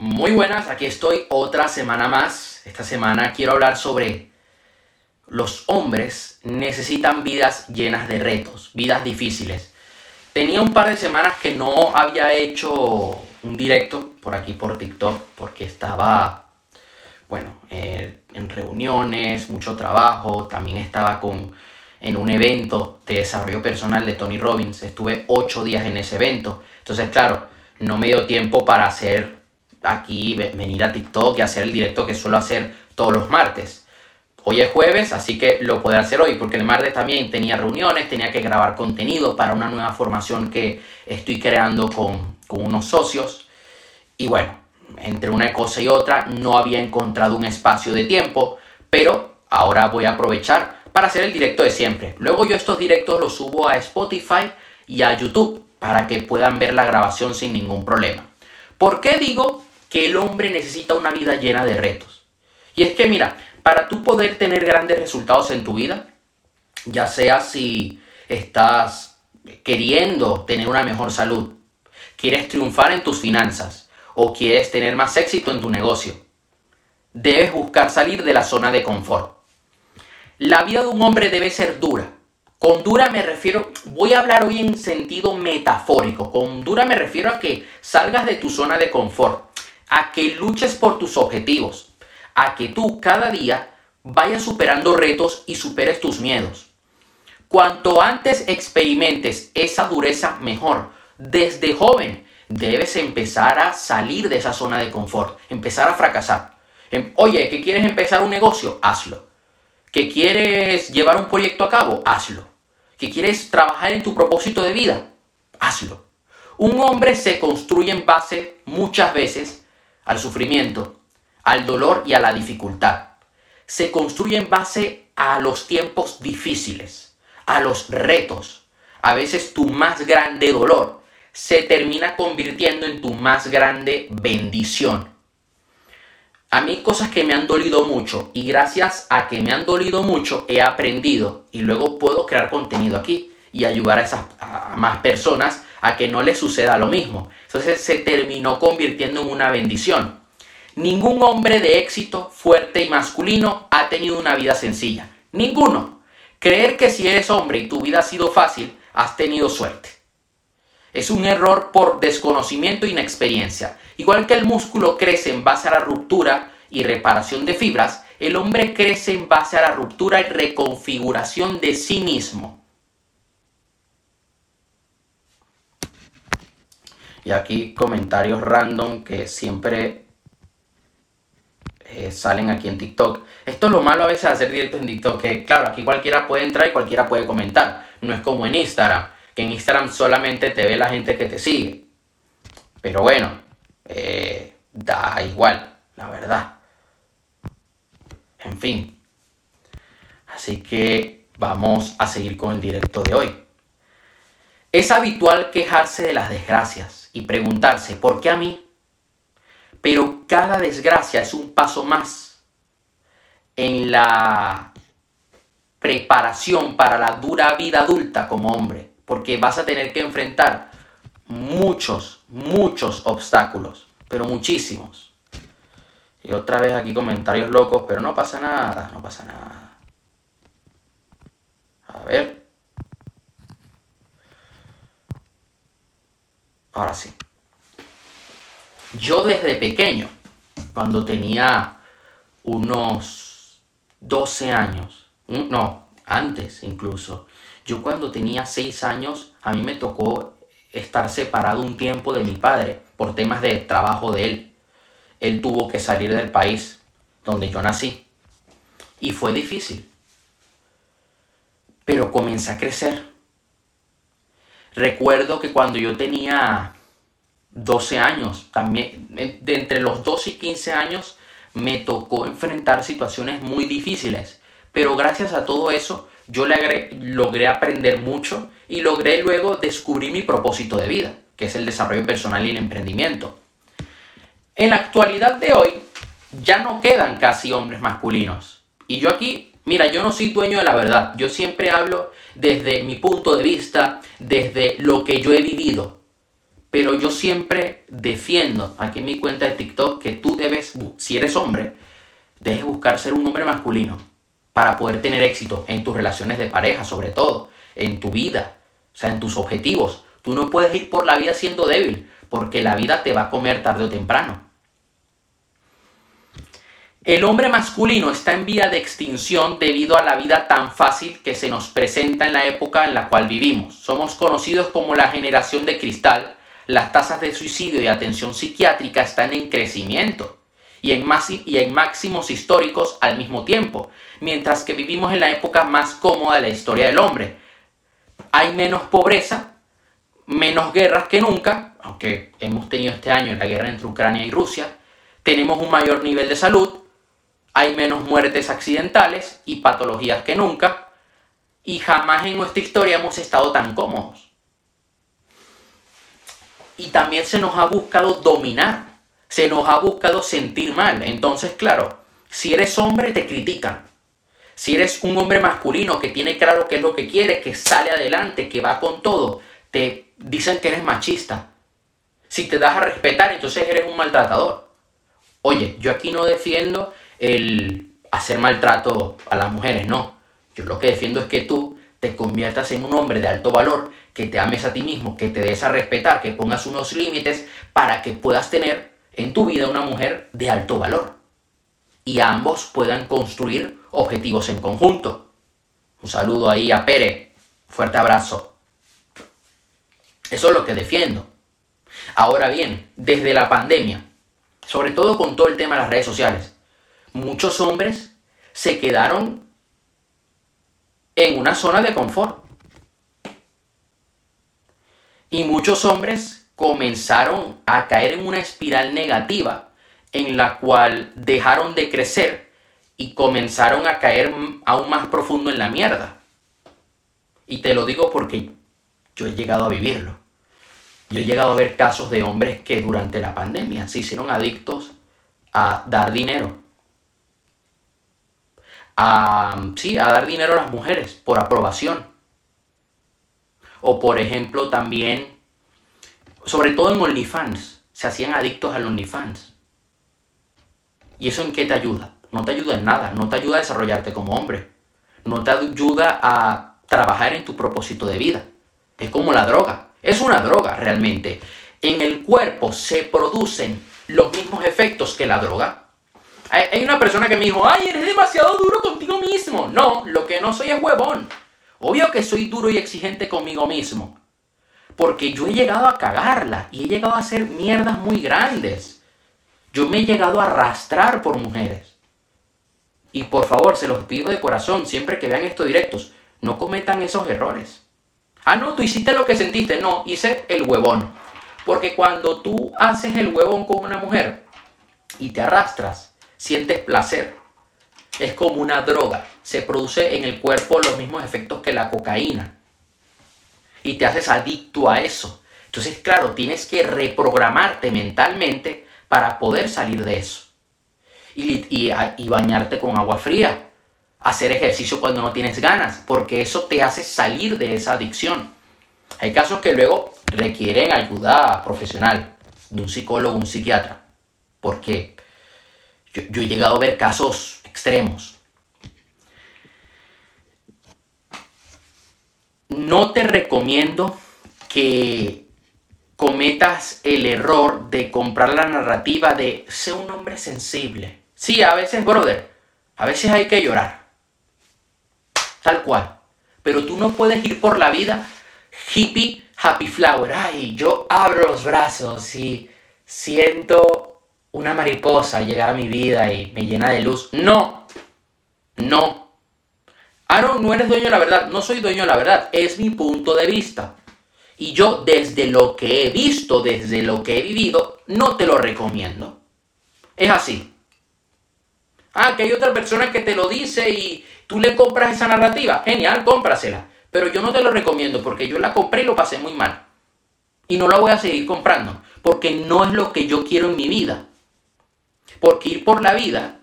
Muy buenas, aquí estoy otra semana más. Esta semana quiero hablar sobre los hombres necesitan vidas llenas de retos, vidas difíciles. Tenía un par de semanas que no había hecho un directo por aquí por TikTok porque estaba, bueno, eh, en reuniones, mucho trabajo, también estaba con, en un evento de desarrollo personal de Tony Robbins. Estuve ocho días en ese evento. Entonces, claro, no me dio tiempo para hacer aquí, venir a TikTok y hacer el directo que suelo hacer todos los martes. Hoy es jueves, así que lo puedo hacer hoy, porque el martes también tenía reuniones, tenía que grabar contenido para una nueva formación que estoy creando con, con unos socios. Y bueno, entre una cosa y otra no había encontrado un espacio de tiempo, pero ahora voy a aprovechar para hacer el directo de siempre. Luego yo estos directos los subo a Spotify y a YouTube para que puedan ver la grabación sin ningún problema. ¿Por qué digo que el hombre necesita una vida llena de retos. Y es que mira, para tú poder tener grandes resultados en tu vida, ya sea si estás queriendo tener una mejor salud, quieres triunfar en tus finanzas o quieres tener más éxito en tu negocio, debes buscar salir de la zona de confort. La vida de un hombre debe ser dura. Con dura me refiero, voy a hablar hoy en sentido metafórico. Con dura me refiero a que salgas de tu zona de confort a que luches por tus objetivos, a que tú cada día vayas superando retos y superes tus miedos. Cuanto antes experimentes esa dureza, mejor. Desde joven debes empezar a salir de esa zona de confort, empezar a fracasar. Em, oye, ¿que quieres empezar un negocio? Hazlo. ¿Que quieres llevar un proyecto a cabo? Hazlo. ¿Que quieres trabajar en tu propósito de vida? Hazlo. Un hombre se construye en base muchas veces al sufrimiento, al dolor y a la dificultad. Se construye en base a los tiempos difíciles, a los retos. A veces tu más grande dolor se termina convirtiendo en tu más grande bendición. A mí cosas que me han dolido mucho y gracias a que me han dolido mucho he aprendido y luego puedo crear contenido aquí y ayudar a, esas, a más personas a que no les suceda lo mismo. Entonces se terminó convirtiendo en una bendición. Ningún hombre de éxito, fuerte y masculino ha tenido una vida sencilla. Ninguno. Creer que si eres hombre y tu vida ha sido fácil, has tenido suerte. Es un error por desconocimiento e inexperiencia. Igual que el músculo crece en base a la ruptura y reparación de fibras, el hombre crece en base a la ruptura y reconfiguración de sí mismo. Y aquí comentarios random que siempre eh, salen aquí en TikTok. Esto es lo malo a veces de hacer directo en TikTok, que claro, aquí cualquiera puede entrar y cualquiera puede comentar. No es como en Instagram, que en Instagram solamente te ve la gente que te sigue. Pero bueno, eh, da igual, la verdad. En fin. Así que vamos a seguir con el directo de hoy. Es habitual quejarse de las desgracias y preguntarse, ¿por qué a mí? Pero cada desgracia es un paso más en la preparación para la dura vida adulta como hombre, porque vas a tener que enfrentar muchos, muchos obstáculos, pero muchísimos. Y otra vez aquí comentarios locos, pero no pasa nada, no pasa nada. A ver. Ahora sí. Yo desde pequeño, cuando tenía unos 12 años, no, antes incluso, yo cuando tenía 6 años, a mí me tocó estar separado un tiempo de mi padre por temas de trabajo de él. Él tuvo que salir del país donde yo nací. Y fue difícil. Pero comencé a crecer Recuerdo que cuando yo tenía 12 años, también de entre los 12 y 15 años, me tocó enfrentar situaciones muy difíciles. Pero gracias a todo eso, yo logré aprender mucho y logré luego descubrir mi propósito de vida, que es el desarrollo personal y el emprendimiento. En la actualidad de hoy, ya no quedan casi hombres masculinos. Y yo aquí Mira, yo no soy dueño de la verdad. Yo siempre hablo desde mi punto de vista, desde lo que yo he vivido. Pero yo siempre defiendo aquí en mi cuenta de TikTok que tú debes, si eres hombre, debes buscar ser un hombre masculino para poder tener éxito en tus relaciones de pareja, sobre todo, en tu vida, o sea, en tus objetivos. Tú no puedes ir por la vida siendo débil, porque la vida te va a comer tarde o temprano. El hombre masculino está en vía de extinción debido a la vida tan fácil que se nos presenta en la época en la cual vivimos. Somos conocidos como la generación de cristal. Las tasas de suicidio y atención psiquiátrica están en crecimiento y en, máximos históricos al mismo tiempo, mientras que vivimos en la época más cómoda de la historia del hombre. Hay menos pobreza, menos guerras que nunca, aunque hemos tenido este año la guerra entre Ucrania y Rusia, tenemos un mayor nivel de salud, hay menos muertes accidentales y patologías que nunca, y jamás en nuestra historia hemos estado tan cómodos. Y también se nos ha buscado dominar, se nos ha buscado sentir mal. Entonces, claro, si eres hombre te critican. Si eres un hombre masculino que tiene claro qué es lo que quiere, que sale adelante, que va con todo, te dicen que eres machista. Si te das a respetar, entonces eres un maltratador. Oye, yo aquí no defiendo el hacer maltrato a las mujeres, no. Yo lo que defiendo es que tú te conviertas en un hombre de alto valor, que te ames a ti mismo, que te des a respetar, que pongas unos límites para que puedas tener en tu vida una mujer de alto valor. Y ambos puedan construir objetivos en conjunto. Un saludo ahí a Pere. Fuerte abrazo. Eso es lo que defiendo. Ahora bien, desde la pandemia, sobre todo con todo el tema de las redes sociales, muchos hombres se quedaron en una zona de confort. Y muchos hombres comenzaron a caer en una espiral negativa en la cual dejaron de crecer y comenzaron a caer aún más profundo en la mierda. Y te lo digo porque yo he llegado a vivirlo. Yo he llegado a ver casos de hombres que durante la pandemia se hicieron adictos a dar dinero sí, a dar dinero a las mujeres por aprobación. O por ejemplo también, sobre todo en OnlyFans, se hacían adictos al OnlyFans. ¿Y eso en qué te ayuda? No te ayuda en nada, no te ayuda a desarrollarte como hombre, no te ayuda a trabajar en tu propósito de vida. Es como la droga, es una droga realmente. En el cuerpo se producen los mismos efectos que la droga, hay, una persona que me dijo, ay, eres demasiado duro contigo mismo. No, lo que no soy es huevón. Obvio que soy duro y exigente conmigo mismo. Porque yo he llegado a cagarla y he llegado a hacer mierdas muy grandes. Yo me he llegado a arrastrar por mujeres. Y por favor, se los pido de corazón, siempre que vean estos directos, no cometan esos errores. Ah, no, tú hiciste lo que sentiste. No, hice el huevón. Porque cuando tú haces el huevón con una mujer y te arrastras, sientes placer. Es como una droga. Se produce en el cuerpo los mismos efectos que la cocaína. Y te haces adicto a eso. Entonces, claro, tienes que reprogramarte mentalmente para poder salir de eso. Y, y, bañarte con agua fría. Hacer ejercicio cuando no tienes ganas, porque eso te hace salir de esa adicción. Hay casos que luego requieren ayuda profesional, de un psicólogo, un psiquiatra. ¿Por qué? Yo, he llegado a ver casos extremos. No te recomiendo que cometas el error de comprar la narrativa de ser un hombre sensible. Sí, a veces, brother, a veces hay que llorar. Tal cual. Pero tú no puedes ir por la vida hippie, happy flower. Ay, yo abro los brazos y siento una mariposa llega a mi vida y me llena de luz. No, no. Aaron, no eres dueño de la verdad. No soy dueño de la verdad. Es mi punto de vista. Y yo desde lo que he visto, desde lo que he vivido, no te lo recomiendo. Es así. Ah, que hay otra persona que te lo dice y tú le compras esa narrativa. Genial, cómprasela. Pero yo no te lo recomiendo porque yo la compré y lo pasé muy mal. Y no la voy a seguir comprando porque no es lo que yo quiero en mi vida. Porque ir por la vida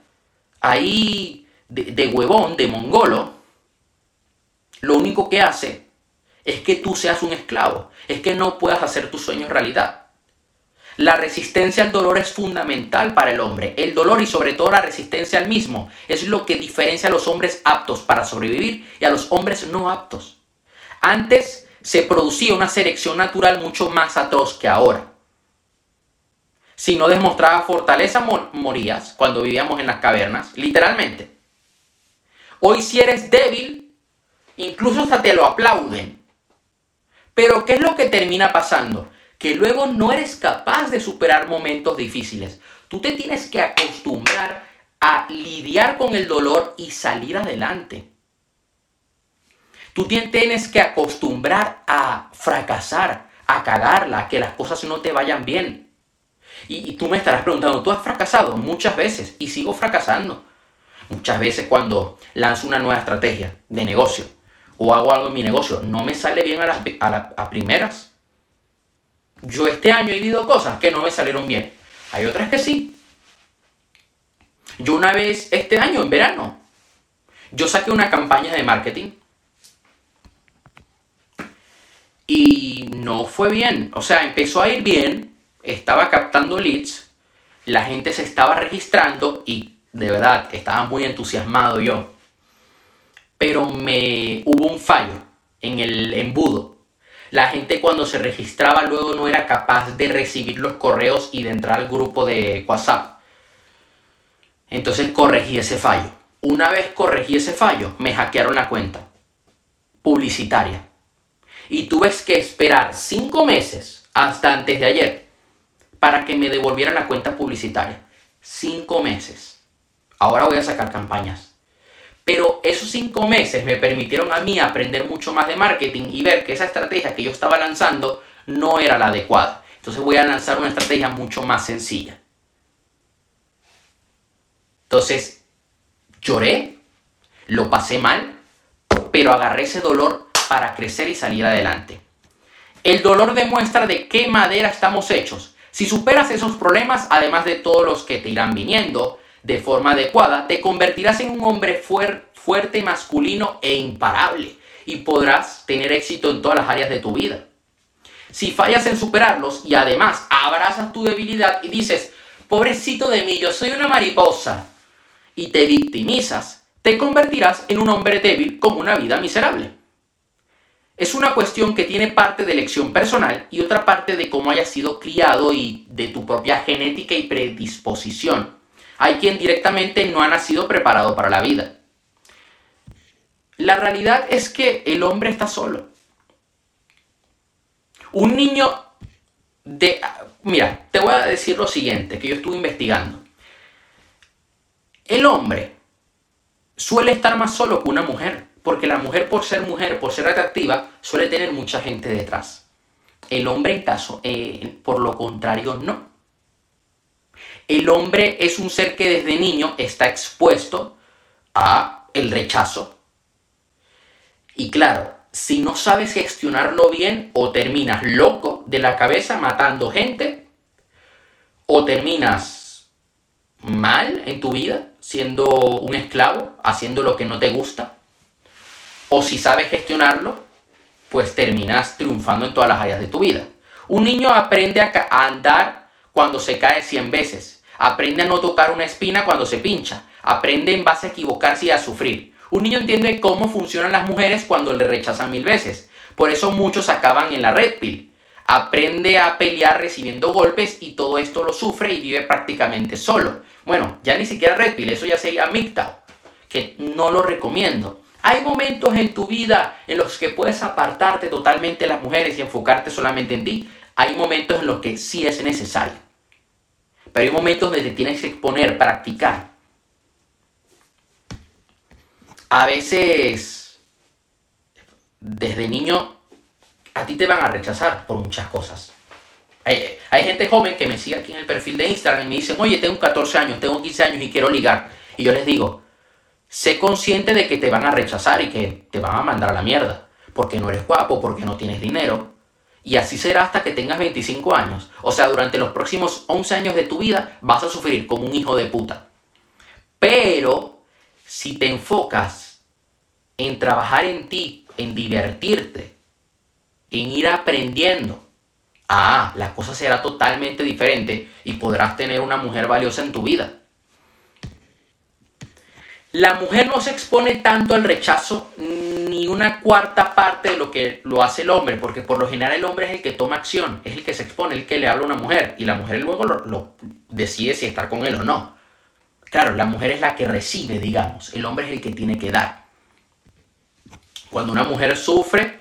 ahí de, huevón, de mongolo, lo único que hace es que tú seas un esclavo, es que no puedas hacer tus sueños realidad. La resistencia al dolor es fundamental para el hombre. El dolor y sobre todo la resistencia al mismo es lo que diferencia a los hombres aptos para sobrevivir y a los hombres no aptos. Antes se producía una selección natural mucho más atroz que ahora. Si no demostraba fortaleza, morías cuando vivíamos en las cavernas, literalmente. Hoy si eres débil, incluso hasta te lo aplauden. Pero ¿qué es lo que termina pasando? que luego no eres capaz de superar momentos difíciles. Tú te tienes que acostumbrar a lidiar con el dolor y salir adelante. Tú tienes que acostumbrar a fracasar, a cagarla, a que las cosas no te vayan bien. Y, tú me estarás preguntando, ¿tú has fracasado? Muchas veces y sigo fracasando. Muchas veces cuando lanzo una nueva estrategia de negocio o hago algo en mi negocio, no me sale bien a las a primeras. Yo este año he vivido cosas que no me salieron bien. Hay otras que sí. Yo una vez este año, en verano, yo saqué una campaña de marketing y no fue bien. O sea, empezó a ir bien, estaba captando leads, la gente se estaba registrando y de verdad estaba muy entusiasmado yo. Pero me hubo un fallo en el embudo la gente cuando se registraba luego no era capaz de recibir los correos y de entrar al grupo de WhatsApp. Entonces corregí ese fallo. Una vez corregí ese fallo, me hackearon la cuenta publicitaria. Y tuve que esperar cinco meses hasta antes de ayer para que me devolvieran la cuenta publicitaria. Cinco meses. Ahora voy a sacar campañas. Pero esos cinco meses me permitieron a mí aprender mucho más de marketing y ver que esa estrategia que yo estaba lanzando no era la adecuada. Entonces voy a lanzar una estrategia mucho más sencilla. Entonces, lloré, lo pasé mal, pero agarré ese dolor para crecer y salir adelante. El dolor demuestra de qué madera estamos hechos. Si superas esos problemas, además de todos los que te irán viniendo, de forma adecuada, te convertirás en un hombre fuerte, masculino e imparable y podrás tener éxito en todas las áreas de tu vida. Si fallas en superarlos y además abrazas tu debilidad y dices, pobrecito de mí, yo soy una mariposa, y te victimizas, te convertirás en un hombre débil con una vida miserable. Es una cuestión que tiene parte de elección personal y otra parte de cómo hayas sido criado y de tu propia genética y predisposición. Hay quien directamente no ha nacido preparado para la vida. La realidad es que el hombre está solo. Un niño de... Mira, te voy a decir lo siguiente, que yo estuve investigando. El hombre suele estar más solo que una mujer, porque la mujer por ser mujer, por ser atractiva, suele tener mucha gente detrás. El hombre en caso, eh, por lo contrario, no. El hombre es un ser que desde niño está expuesto a el rechazo. Y claro, si no sabes gestionarlo bien, o terminas loco de la cabeza matando gente, o terminas mal en tu vida, siendo un esclavo, haciendo lo que no te gusta, o si sabes gestionarlo, pues terminas triunfando en todas las áreas de tu vida. Un niño aprende a, andar cuando se cae 100 veces Aprende a no tocar una espina cuando se pincha. Aprende en base a equivocarse y a sufrir. Un niño entiende cómo funcionan las mujeres cuando le rechazan mil veces. Por eso muchos acaban en la red pill. Aprende a pelear recibiendo golpes y todo esto lo sufre y vive prácticamente solo. Bueno, ya ni siquiera red pill, eso ya sería MGTOW, que no lo recomiendo. Hay momentos en tu vida en los que puedes apartarte totalmente de las mujeres y enfocarte solamente en ti. Hay momentos en los que sí es necesario. Pero hay momentos donde te tienes que exponer, practicar. A veces, desde niño, a ti te van a rechazar por muchas cosas. Hay, gente joven que me sigue aquí en el perfil de Instagram y me dicen, oye, tengo 14 años, tengo 15 años y quiero ligar. Y yo les digo, sé consciente de que te van a rechazar y que te van a mandar a la mierda. Porque no eres guapo, porque no tienes dinero, y así será hasta que tengas 25 años. O sea, durante los próximos 11 años de tu vida vas a sufrir como un hijo de puta. Pero si te enfocas en trabajar en ti, en divertirte, en ir aprendiendo. Ah, la cosa será totalmente diferente y podrás tener una mujer valiosa en tu vida. La mujer no se expone tanto al rechazo ni una cuarta parte de lo que lo hace el hombre, porque por lo general el hombre es el que toma acción, es el que se expone, el que le habla a una mujer, y la mujer luego lo, decide si estar con él o no. Claro, la mujer es la que recibe, digamos, el hombre es el que tiene que dar. Cuando una mujer sufre,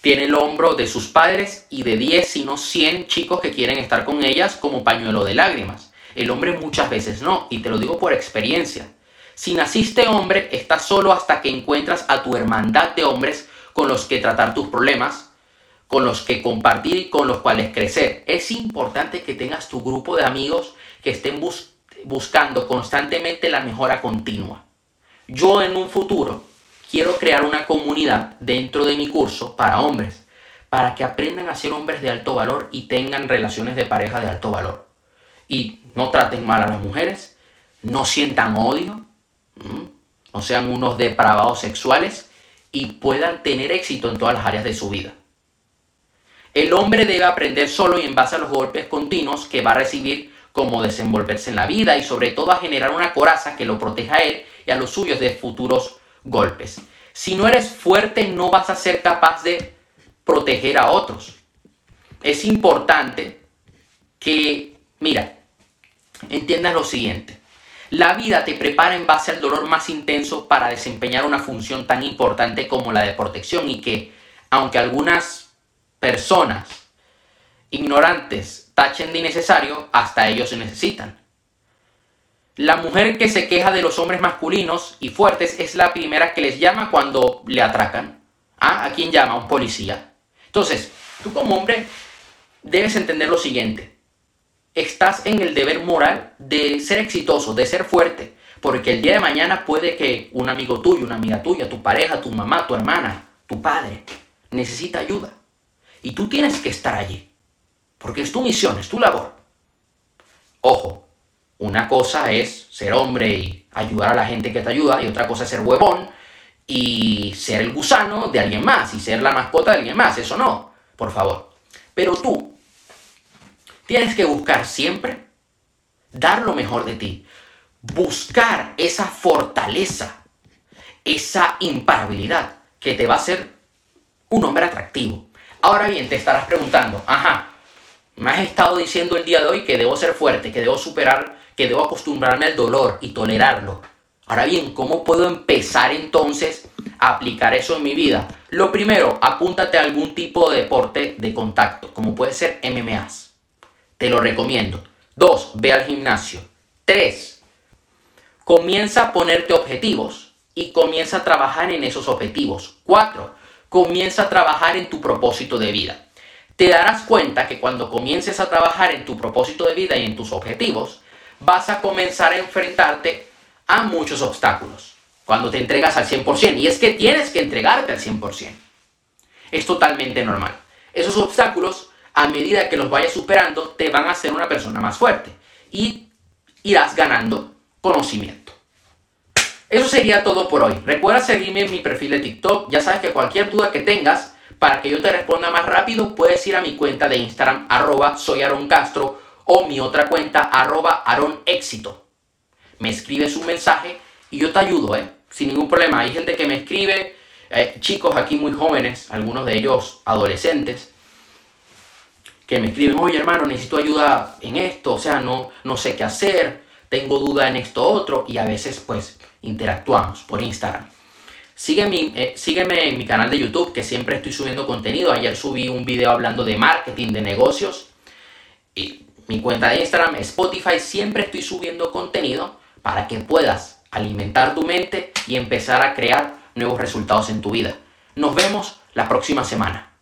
tiene el hombro de sus padres y de 10, si no 100 chicos que quieren estar con ellas como pañuelo de lágrimas. El hombre muchas veces no, y te lo digo por experiencia. Si naciste hombre, estás solo hasta que encuentras a tu hermandad de hombres con los que tratar tus problemas, con los que compartir y con los cuales crecer. Es importante que tengas tu grupo de amigos que estén buscando constantemente la mejora continua. Yo en un futuro quiero crear una comunidad dentro de mi curso para hombres, para que aprendan a ser hombres de alto valor y tengan relaciones de pareja de alto valor. Y no traten mal a las mujeres, no sientan odio, no sean unos depravados sexuales y puedan tener éxito en todas las áreas de su vida. El hombre debe aprender solo y en base a los golpes continuos que va a recibir cómo desenvolverse en la vida y sobre todo a generar una coraza que lo proteja a él y a los suyos de futuros golpes. Si no eres fuerte no vas a ser capaz de proteger a otros. Es importante que, mira, entiendas lo siguiente. La vida te prepara en base al dolor más intenso para desempeñar una función tan importante como la de protección y que, aunque algunas personas ignorantes tachen de innecesario, hasta ellos se necesitan. La mujer que se queja de los hombres masculinos y fuertes es la primera que les llama cuando le atracan. ¿Ah? ¿A quién llama? A un policía. Entonces, tú como hombre debes entender lo siguiente estás en el deber moral de ser exitoso, de ser fuerte, porque el día de mañana puede que un amigo tuyo, una amiga tuya, tu pareja, tu mamá, tu hermana, tu padre, necesita ayuda. Y tú tienes que estar allí, porque es tu misión, es tu labor. Ojo, una cosa es ser hombre y ayudar a la gente que te ayuda, y otra cosa es ser huevón y ser el gusano de alguien más y ser la mascota de alguien más, eso no, por favor. Pero tú, Tienes que buscar siempre dar lo mejor de ti. Buscar esa fortaleza, esa imparabilidad que te va a hacer un hombre atractivo. Ahora bien, te estarás preguntando, ajá, me has estado diciendo el día de hoy que debo ser fuerte, que debo superar, que debo acostumbrarme al dolor y tolerarlo. Ahora bien, ¿cómo puedo empezar entonces a aplicar eso en mi vida? Lo primero, apúntate a algún tipo de deporte de contacto, como puede ser MMAs. Te lo recomiendo. Dos, ve al gimnasio. Tres, comienza a ponerte objetivos y comienza a trabajar en esos objetivos. Cuatro, comienza a trabajar en tu propósito de vida. Te darás cuenta que cuando comiences a trabajar en tu propósito de vida y en tus objetivos, vas a comenzar a enfrentarte a muchos obstáculos cuando te entregas al 100%. Y es que tienes que entregarte al 100%. Es totalmente normal. Esos obstáculos a medida que los vayas superando, te van a hacer una persona más fuerte y irás ganando conocimiento. Eso sería todo por hoy. Recuerda seguirme en mi perfil de TikTok. Ya sabes que cualquier duda que tengas, para que yo te responda más rápido, puedes ir a mi cuenta de Instagram, arroba soy Castro, o mi otra cuenta, arroba Aaron Éxito. Me escribes un mensaje y yo te ayudo, ¿eh? Sin ningún problema. Hay gente que me escribe, eh, chicos aquí muy jóvenes, algunos de ellos adolescentes, que me escriben, oye hermano, necesito ayuda en esto, o sea, no, no sé qué hacer, tengo duda en esto otro, y a veces pues interactuamos por Instagram. Sígueme, eh, sígueme en mi canal de YouTube, que siempre estoy subiendo contenido. Ayer subí un video hablando de marketing, de negocios. Y mi cuenta de Instagram, Spotify, siempre estoy subiendo contenido para que puedas alimentar tu mente y empezar a crear nuevos resultados en tu vida. Nos vemos la próxima semana.